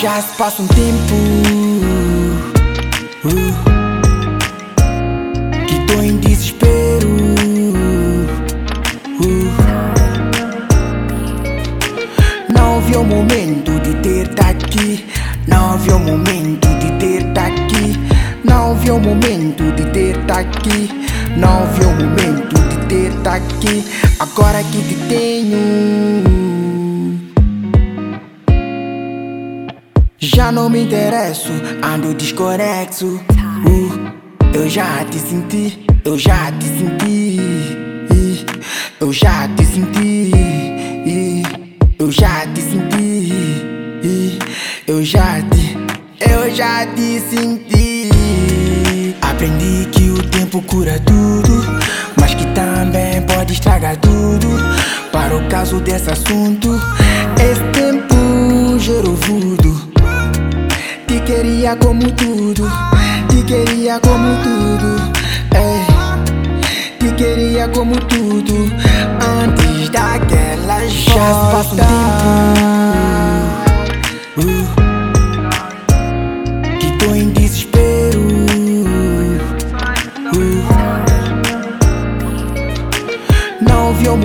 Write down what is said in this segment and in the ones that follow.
Já se passa um tempo uh, que tô em desespero. uh. Não vi o momento de ter tá aqui. Não vi o momento tá aqui. Não vi o momento de ter tá aqui. Agora que te tenho. Já não me interesso, ando desconexo. Uh, eu já te senti, eu já te senti. Eu já te senti, eu já te senti. Eu já te, eu já te senti. Aprendi que o tempo cura tudo, mas que também pode estragar tudo. Para o caso desse assunto, esse tempo gerou voodoo. Te queria como tudo, te queria como tudo, ei. Te queria como tudo, antes daquela Já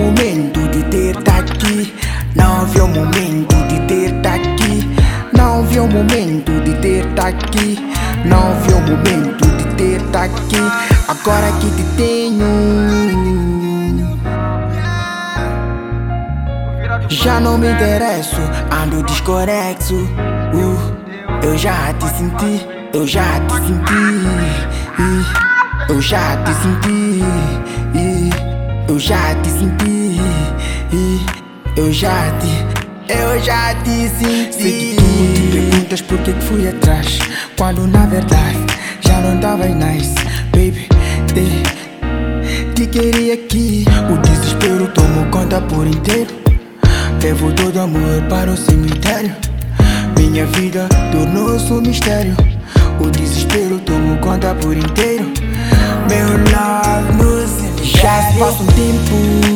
momento de ter tá aqui, não vi o momento de ter tá aqui. Não vi o momento de ter tá aqui. Não vi o momento de ter tá aqui. Agora que te tenho. Já não me interesso, ando desconexo. Uh, eu já te senti, eu já te senti. Ih, Eu já te senti. Ih, Eu já te senti. Ih, Eu já te. Eu já te senti. Sei que tu te perguntas por que fui atrás. Quando na verdade já não tava nice, baby. Te, te queria aqui. O desespero tomou conta por inteiro. Levo todo amor para o cemitério. Minha vida tornou-se um mistério. O desespero tomou conta por inteiro. Meu love cemitério. Já se passa um tempo.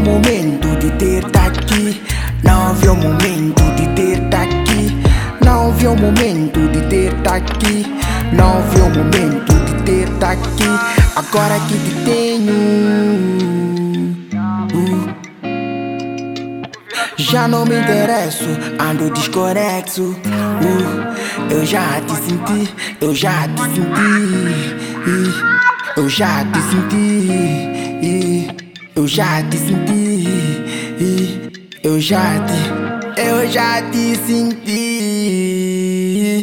O momento de ter tá aqui. Não vi o momento de ter tá aqui. Não vi o momento de ter tá aqui. Não vi o momento de ter tá aqui. Agora que te tenho. Uh. Já não me interesso, ando desconexo. Uh, eu já te senti, eu já te senti. Ih, Eu já te senti. Eu já te senti. Eu já te, eu já te senti.